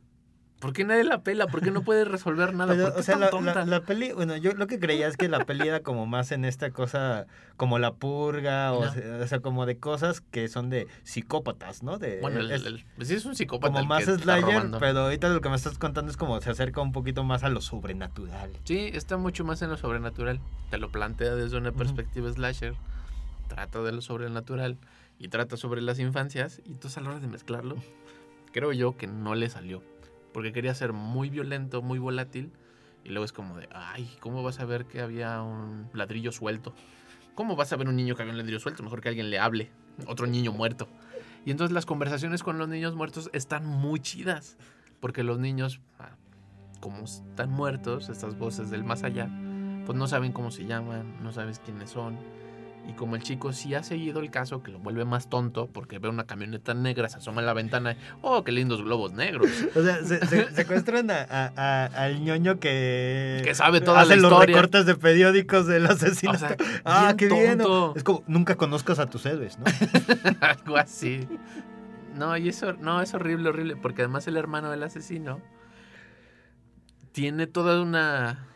¿por qué nadie la pela? ¿Por qué no puede resolver nada? Pero, ¿Por qué o sea, tan la- tonta? la peli, bueno, yo lo que creía es que la peli era como más en esta cosa, como la purga, o, sea, o sea, como de cosas que son de psicópatas, ¿no? De, Bueno, el, es el- sí es un psicópata. como más slayer, pero ahorita lo que me estás contando es como se acerca un poquito más a lo sobrenatural. Sí, está mucho más en lo sobrenatural. Te lo plantea desde una perspectiva slasher. Trata de lo sobrenatural y trata sobre las infancias. Y entonces a la hora de mezclarlo, creo yo que no le salió. Porque quería ser muy violento, muy volátil. Y luego es como de, ay, ¿cómo vas a ver que había un ladrillo suelto? ¿Cómo vas a ver un niño que había un ladrillo suelto? Mejor que alguien le hable. Otro niño muerto. Y entonces las conversaciones con los niños muertos están muy chidas. Porque los niños, ah, como están muertos, estas voces del más allá, pues no saben cómo se llaman, no sabes quiénes son. Y como el chico sí ha seguido el caso, que lo vuelve más tonto, porque ve una camioneta negra, se asoma en la ventana y, oh, qué lindos globos negros. [LAUGHS] O sea, se, se- secuestran a, a- a- al ñoño que... Que sabe toda hace la los historia. recortes de periódicos del asesino. O sea, ah, qué bien. Es como, nunca conozcas a tus héroes, ¿no? [LAUGHS] Algo así. No, y eso no, es horrible, horrible, porque además el hermano del asesino tiene toda una,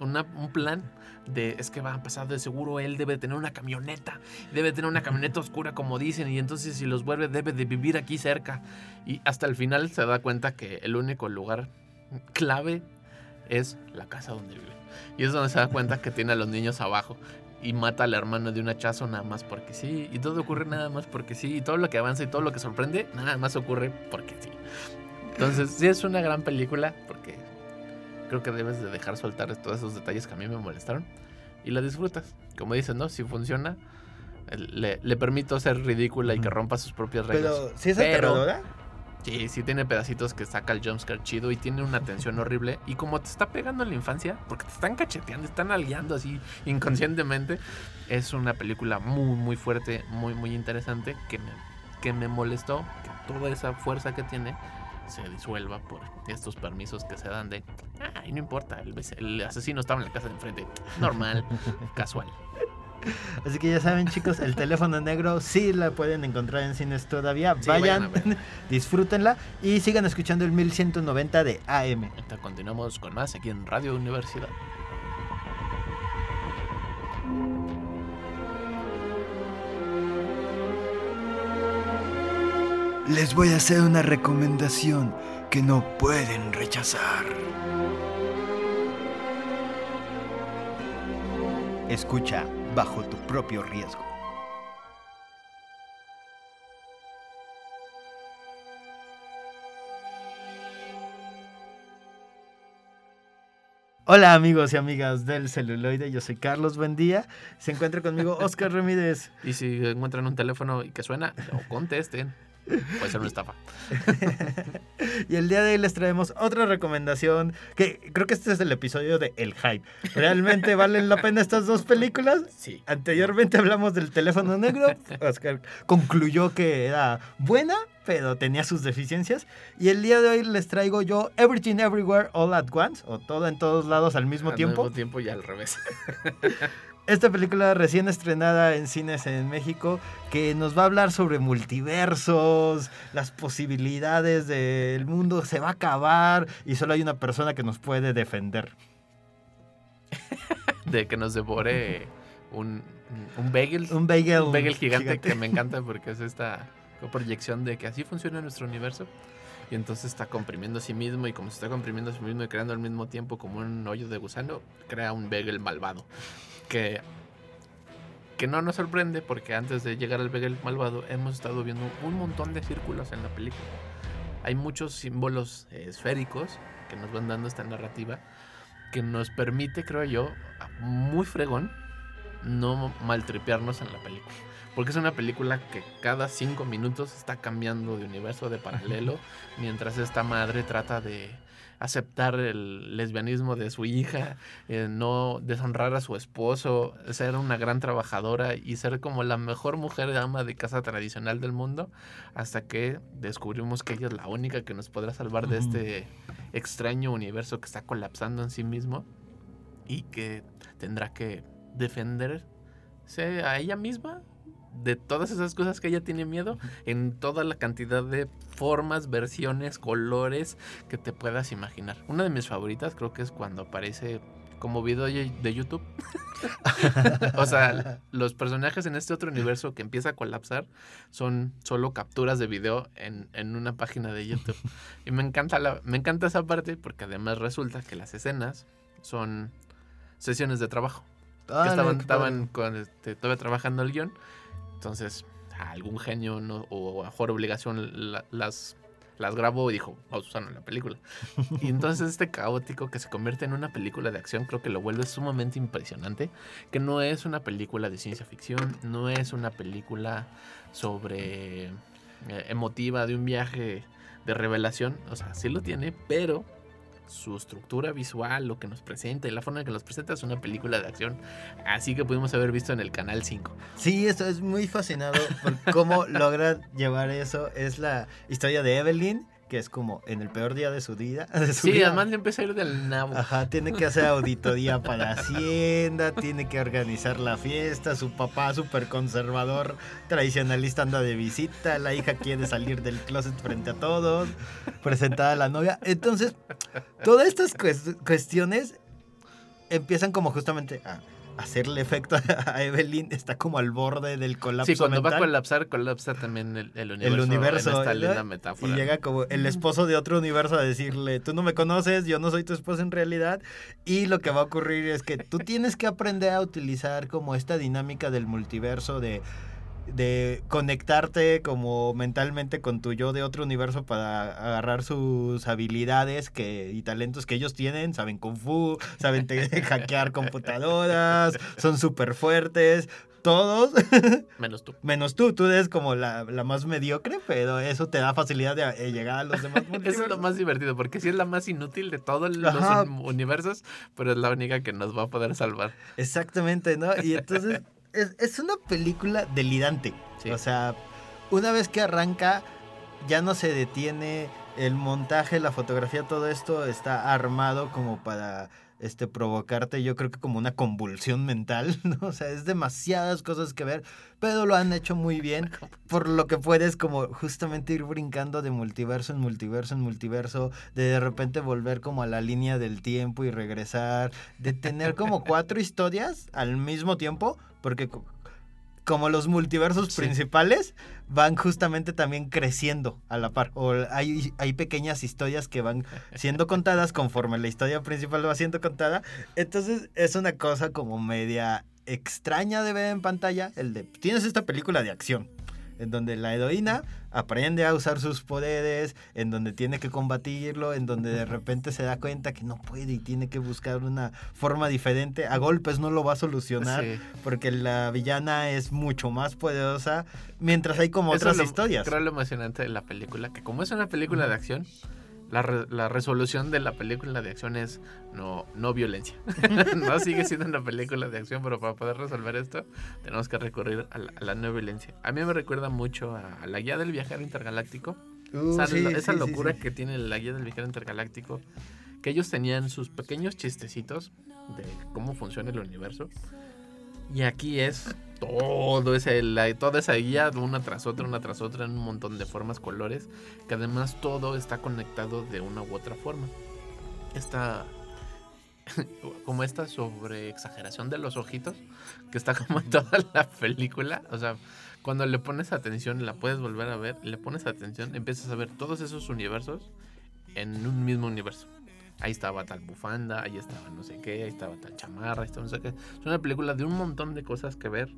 una un plan de es que va a pasar de seguro él debe tener una camioneta, debe tener una camioneta oscura como dicen y entonces si los vuelve debe de vivir aquí cerca y hasta el final se da cuenta que el único lugar clave es la casa donde vive y es donde se da cuenta que tiene a los niños abajo y mata al hermano de un hachazo nada más porque sí. Y todo ocurre nada más porque sí. Y todo lo que avanza y todo lo que sorprende, nada más ocurre porque sí. Entonces, sí es una gran película porque creo que debes de dejar soltar todos esos detalles que a mí me molestaron. Y la disfrutas. Como dices, ¿no? Si funciona, le, le permito ser ridícula y que rompa sus propias reglas. Pero, ¿sí es Pero- aterradora? Sí, sí tiene pedacitos que saca el jumpscare chido y tiene una tensión horrible. Y como te está pegando en la infancia, porque te están cacheteando, te están aliando así inconscientemente, es una película muy, muy fuerte, muy, muy interesante que me, que me molestó que toda esa fuerza que tiene se disuelva por estos permisos que se dan de, ay, no importa, el, asesino estaba en la casa de enfrente, normal, [LAUGHS] casual. Así que ya saben, chicos, el teléfono negro sí la pueden encontrar en cines todavía. Sí, vayan Vayan, [LAUGHS] disfrútenla y sigan escuchando el 1190 de AM. Ahorita continuamos con más aquí en Radio Universidad. Les voy a hacer una recomendación que no pueden rechazar. Escucha bajo tu propio riesgo. Hola amigos y amigas del celuloide, yo soy Carlos Buendía. Se encuentra conmigo [LAUGHS] Oscar Ramírez. Y si encuentran un teléfono y que suena, contesten. Puede ser una estafa. [LAUGHS] y el día de hoy les traemos otra recomendación, que creo que este es el episodio de El Hype. ¿Realmente [LAUGHS] valen la pena estas dos películas? Sí. Anteriormente hablamos del teléfono negro. Oscar concluyó que era buena, pero tenía sus deficiencias. Y el día de hoy les traigo yo Everything Everywhere All at Once, o todo en todos lados al mismo Al tiempo. mismo tiempo y al revés. [LAUGHS] Esta película recién estrenada en cines en México que nos va a hablar sobre multiversos, las posibilidades del mundo se va a acabar y solo hay una persona que nos puede defender. [LAUGHS] De que nos devore un, un bagel. Un bagel, Un bagel gigante, que me encanta [LAUGHS] porque es esta proyección de que así funciona nuestro universo. Y entonces está comprimiendo a sí mismo y como se está comprimiendo a sí mismo y creando al mismo tiempo como un hoyo de gusano, crea un bagel malvado. Que, que no nos sorprende porque antes de llegar al bagel malvado hemos estado viendo un montón de círculos en la película. Hay muchos símbolos eh, esféricos que nos van dando esta narrativa que nos permite, creo yo, muy fregón, no maltripearnos en la película. Porque es una película que cada cinco minutos está cambiando de universo, de paralelo, mientras esta madre trata de aceptar el lesbianismo de su hija, eh, no deshonrar a su esposo, ser una gran trabajadora y ser como la mejor mujer ama de casa tradicional del mundo, hasta que descubrimos que ella es la única que nos podrá salvar de este extraño universo que está colapsando en sí mismo y que tendrá que defenderse a ella misma de todas esas cosas que ella tiene miedo en toda la cantidad de formas, versiones, colores que te puedas imaginar. Una de mis favoritas creo que es cuando aparece como video de YouTube. [LAUGHS] o sea, los personajes en este otro universo que empieza a colapsar son solo capturas de video en, en una página de YouTube. Y me encanta, la, me encanta esa parte porque además resulta que las escenas son sesiones de trabajo que Órale, estaban, estaban con, este, todavía trabajando el guion. Entonces, algún genio o a mejor obligación la- las, las grabó y dijo, vamos a usarlo en la película. y entonces este caótico que se convierte en una película de acción creo que lo vuelve sumamente impresionante. Que no es una película de ciencia ficción, no es una película sobre eh, emotiva de un viaje de revelación. O sea, sí lo tiene, pero su estructura visual, lo que nos presenta y la forma en que nos presenta es una película de acción. Así que pudimos haber visto en el canal 5. Sí, esto es muy fascinado por cómo [LAUGHS] logran llevar eso. Es la historia de Evelyn, que es como en el peor día de su vida. [LAUGHS] De su Sí, vida. además le empieza a ir del nabo. Ajá, tiene que hacer auditoría para Hacienda, tiene que organizar la fiesta, su papá súper conservador, tradicionalista anda de visita, la hija quiere salir del closet frente a todos, presentada a la novia. Entonces, todas estas cues- cuestiones empiezan como justamente hacerle efecto [LAUGHS] a Evelyn, está como al borde del colapso Sí, cuando va a colapsar, colapsa también el, el universo. El universo, En esta linda Y metáfora. llega como el esposo de otro universo a decirle, tú no me conoces, yo no soy tu esposo en realidad. Y lo que va a ocurrir es que tú tienes que aprender a utilizar como esta dinámica del multiverso de, de conectarte como mentalmente con tu yo de otro universo para agarrar sus habilidades que, y talentos que ellos tienen. Saben kung fu, saben [LAUGHS] hackear computadoras, son súper fuertes. Todos [LAUGHS] Menos tú. Menos tú, tú eres como la, la más mediocre, pero eso te da facilidad de eh, llegar a los demás [LAUGHS] Eso es lo multiversos. más divertido, porque sí es la más inútil de todos los Ajá. universos, pero es la única que nos va a poder salvar. Exactamente, ¿no? Y entonces es, es una película delirante. Sí. O sea, una vez que arranca, ya no se detiene el montaje, la fotografía, todo esto está armado como para este provocarte, yo creo que como una convulsión mental, [LAUGHS] ¿no? O sea, es demasiadas cosas que ver, pero lo han hecho muy bien, [LAUGHS] por lo que puedes como justamente ir brincando de multiverso en multiverso en multiverso, de de repente volver como a la línea del tiempo y regresar, de tener como cuatro [LAUGHS] historias al mismo tiempo, porque como los multiversos Sí. principales van justamente también creciendo a la par. O hay, hay pequeñas historias que van siendo contadas conforme la historia principal va siendo contada. Entonces es una cosa como media extraña de ver en pantalla. El de, tienes esta película de acción. En donde la heroína aprende a usar sus poderes, en donde tiene que combatirlo, en donde de repente se da cuenta que no puede y tiene que buscar una forma diferente. A golpes no lo va a solucionar Sí. porque la villana es mucho más poderosa, mientras hay como Eso otras es lo- historias. Creo lo emocionante de la película, que como es una película de acción, la, re- la resolución de la película de acción es no, no violencia. [LAUGHS] no sigue siendo una película de acción, pero para poder resolver esto tenemos que recurrir a la, a la no violencia. A mí me recuerda mucho a, a la guía del viajero intergaláctico. Uh, esa sí, lo- esa sí, sí, locura sí. que tiene la guía del viajero intergaláctico, que ellos tenían sus pequeños chistecitos de cómo funciona el universo. Y aquí es todo ese, toda esa guía, una tras otra, una tras otra, en un montón de formas, colores, que además todo está conectado de una u otra forma. Esta, [LAUGHS] como esta sobre exageración de los ojitos, que está como en toda la película, o sea, cuando le pones atención, la puedes volver a ver, le pones atención, empiezas a ver todos esos universos en un mismo universo. Ahí estaba tal bufanda, ahí estaba no sé qué, ahí estaba tal chamarra, ahí estaba no sé qué. Es una película de un montón de cosas que ver,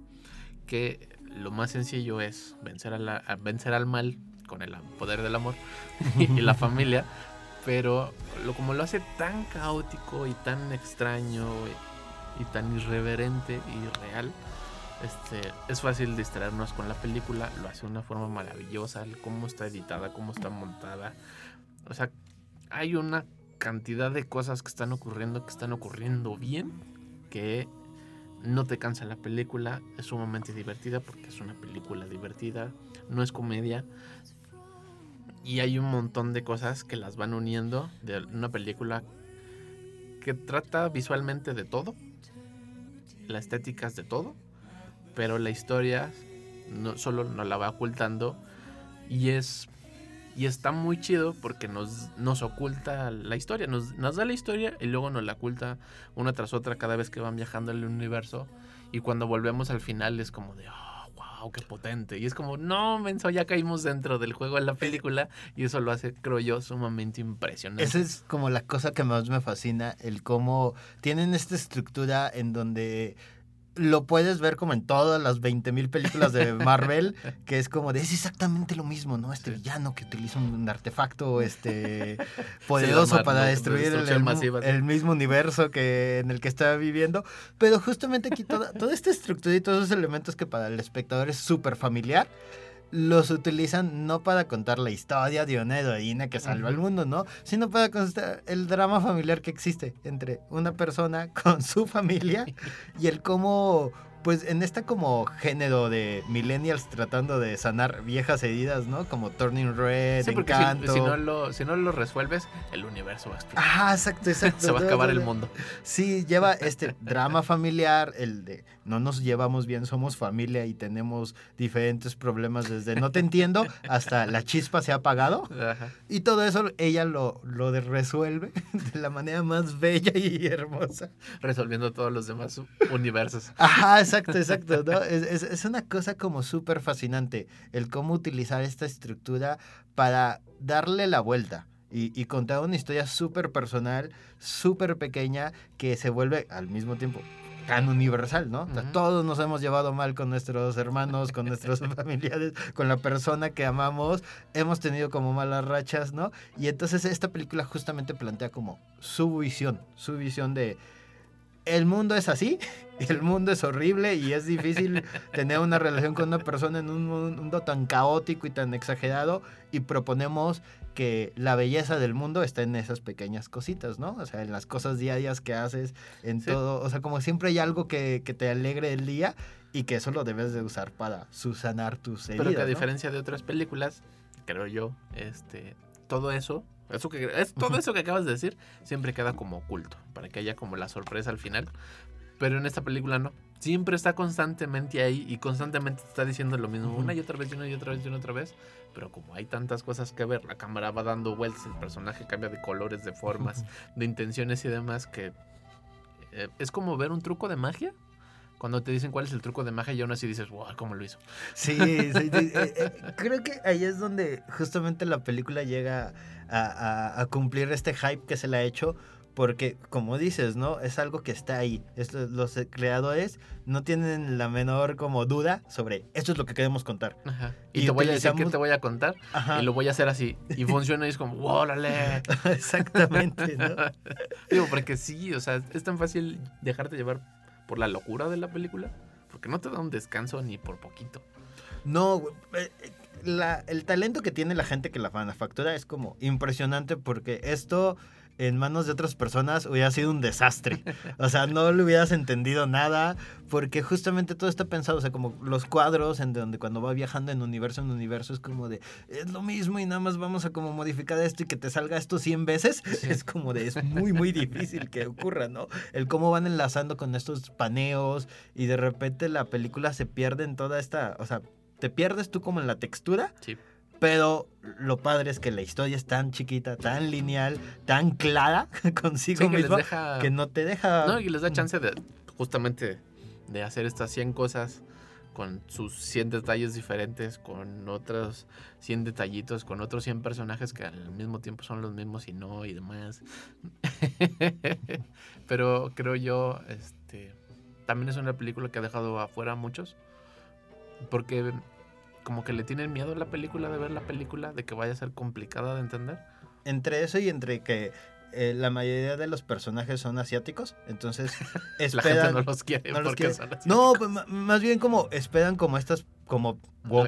que lo más sencillo es vencer, a la- a vencer al mal con el poder del amor [LAUGHS] y la familia, pero lo, como lo hace tan caótico y tan extraño y, y tan irreverente y real, este, es fácil distraernos con la película, lo hace de una forma maravillosa, cómo está editada, cómo está montada. O sea, hay una cantidad de cosas que están ocurriendo, que están ocurriendo bien, que no te cansa la película, es sumamente divertida porque es una película divertida, no es comedia. Y hay un montón de cosas que las van uniendo de una película que trata visualmente de todo, la estética es de todo, pero la historia no, solo nos la va ocultando y es y está muy chido porque nos, nos oculta la historia, nos, nos da la historia y luego nos la oculta una tras otra cada vez que van viajando en el universo y cuando volvemos al final es como de oh, wow, qué potente y es como no, menso, ya caímos dentro del juego de la película y eso lo hace, creo yo, sumamente impresionante. Esa es como la cosa que más me fascina, el cómo tienen esta estructura en donde lo puedes ver como en todas las 20.000 películas de Marvel, [LAUGHS] que es como de, es exactamente lo mismo, ¿no? Este Sí. villano que utiliza un artefacto este, [LAUGHS] poderoso para destruir el, destrucción el- masiva, sí. el mismo universo que, en el que está viviendo. Pero justamente aquí toda, toda esta estructura y todos esos elementos que para el espectador es súper familiar, los utilizan no para contar la historia de una heroína que salva al mundo, ¿no? Sino para contar el drama familiar que existe entre una persona con su familia [LAUGHS] y el cómo, pues en esta como género de millennials tratando de sanar viejas heridas, ¿no? Como Turning Red, Sí, porque si, Encanto. si no lo, si no lo resuelves, el universo va a explotar. Ah, exacto, [LAUGHS] exacto. Se va a acabar el mundo. Sí, lleva este drama familiar, el de no nos llevamos bien, somos familia y tenemos diferentes problemas desde no te entiendo hasta la chispa se ha apagado. Ajá. Y todo eso ella lo, lo resuelve [LAUGHS] de la manera más bella y hermosa. Resolviendo todos los demás universos. Ajá, exacto, exacto. ¿no? Es, es- es una cosa como súper fascinante el cómo utilizar esta estructura para darle la vuelta. Y, y contar una historia súper personal, súper pequeña, que se vuelve al mismo tiempo tan universal, ¿no? O sea, Ujú. Todos nos hemos llevado mal con nuestros hermanos, con nuestros [LAUGHS] familiares, con la persona que amamos, hemos tenido como malas rachas, ¿no? Y entonces esta película justamente plantea como su visión, su visión de el mundo es así, [LAUGHS] el mundo es horrible y es difícil [LAUGHS] tener una relación con una persona en un mundo tan caótico y tan exagerado y proponemos que la belleza del mundo está en esas pequeñas cositas, ¿no? O sea, en las cosas diarias que haces, en Sí. todo, o sea, como siempre hay algo que, que te alegre el día y que eso lo debes de usar para susanar tus heridas, Pero que a ¿no? diferencia de otras películas, creo yo, este, todo eso, eso que es todo eso que acabas de decir, siempre queda como oculto, para que haya como la sorpresa al final. Pero en esta película no. Siempre está constantemente ahí y constantemente te está diciendo lo mismo una y otra vez, y una y otra vez, y una otra vez. Pero como hay tantas cosas que ver, la cámara va dando vueltas, el personaje cambia de colores, de formas, de intenciones y demás, que eh, es como ver un truco de magia, Cuando te dicen cuál es el truco de magia y aún así dices, wow, ¿cómo lo hizo? Sí, sí, sí, eh, eh, creo que ahí es donde justamente la película llega a, a- a cumplir este hype que se le ha hecho. Porque, como dices, ¿no? Es algo que está ahí. Esto- los creadores no tienen la menor como duda sobre esto es lo que queremos contar. Ajá. Y, Y te voy a decir que te voy a contar Ajá. y lo voy a hacer así. Y funciona y es como, wow, órale. [LAUGHS] Exactamente, ¿no? [LAUGHS] Digo, porque sí, o sea, es tan fácil dejarte llevar por la locura de la película. Porque no te da un descanso ni por poquito. No, eh, eh, la- el talento que tiene la gente que la manufactura es como impresionante porque esto en manos de otras personas hubiera sido un desastre. O sea, no le hubieras entendido nada porque justamente todo está pensado, o sea, como los cuadros en donde cuando va viajando en universo en universo es como de, es lo mismo y nada más vamos a como modificar esto y que te salga esto 100 veces. Es como de, es muy, muy difícil que ocurra, ¿no? El cómo van enlazando con estos paneos y de repente la película se pierde en toda esta, o sea, te pierdes tú como en la textura, Sí. Pero lo padre es que la historia es tan chiquita, tan lineal, tan clara [LAUGHS] consigo Sí, que deja. que no te deja... No, y les da chance de justamente de hacer estas 100 cosas con sus 100 detalles diferentes, con otros 100 detallitos, con otros 100 personajes que al mismo tiempo son los mismos y no y demás. [LAUGHS] Pero creo yo, este, también es una película que ha dejado afuera a muchos, porque como que le tienen miedo a la película, de ver la película, de que vaya a ser complicada de entender. Entre eso y entre que eh, la mayoría de los personajes son asiáticos, entonces [LAUGHS] La gente esperan... no los quiere no los porque quiere. son así. No, pues, más bien como esperan como estas, como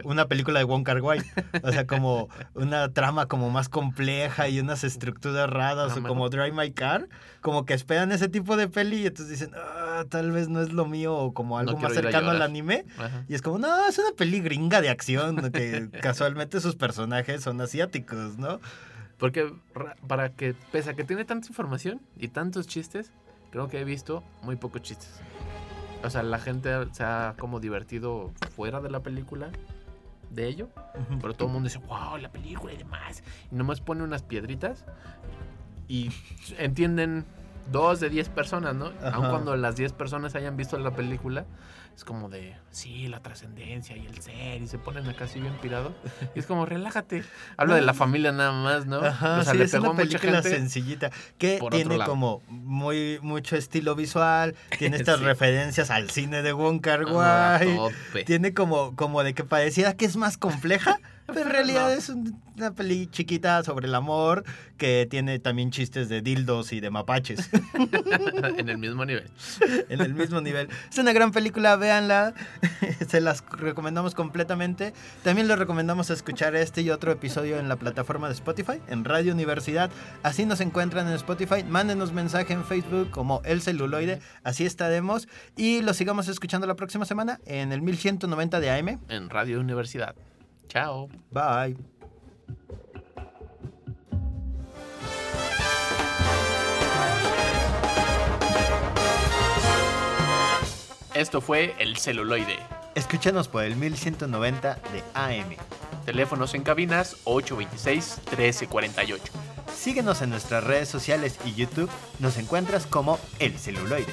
una película de Wong Kar Wai. O sea, como una trama como más compleja y unas estructuras raras, o como Drive My Car. Como que esperan ese tipo de peli y entonces dicen, ah, tal vez no es lo mío, o como algo No más cercano al anime. Ajá. Y es como, no, es una peli gringa de acción, que [LAUGHS] casualmente sus personajes son asiáticos, ¿no? Porque ra- para que, pese a que tiene tanta información y tantos chistes, creo que he visto muy pocos chistes. O sea, la gente se ha como divertido fuera de la película de ello, pero todo el mundo dice, wow, la película y demás. Y nomás pone unas piedritas y entienden dos de diez personas, ¿no? Ajá. Aun cuando las diez personas hayan visto la película, es como de, sí, la trascendencia y el ser, y se ponen acá así bien pirado. Y es como, relájate. Habla de la familia nada más, ¿no? Ajá, o sea, sí, le es pegó una mucha película gente. sencillita que tiene como muy mucho estilo visual, tiene [LAUGHS] estas Sí. referencias al cine de Wong Kar Ah, Wai, tiene como, como de que pareciera que es más compleja, [LAUGHS] pero en realidad No. es un- una peli chiquita sobre el amor que tiene también chistes de dildos y de mapaches [LAUGHS] en el mismo nivel. [LAUGHS] en el mismo nivel. Es una gran película, véanla, se las recomendamos completamente. También les recomendamos escuchar este y otro episodio en la plataforma de Spotify, en Radio Universidad. Así nos encuentran en Spotify. Mándenos mensaje en Facebook como El Celuloide, así estaremos. Y los sigamos escuchando la próxima semana en el 1190 de AM. En Radio Universidad. Chao. Bye. Esto fue El Celuloide. Escúchanos por el 1190 de AM. Teléfonos en cabinas 826-1348. Síguenos en nuestras redes sociales y YouTube. Nos encuentras como El Celuloide.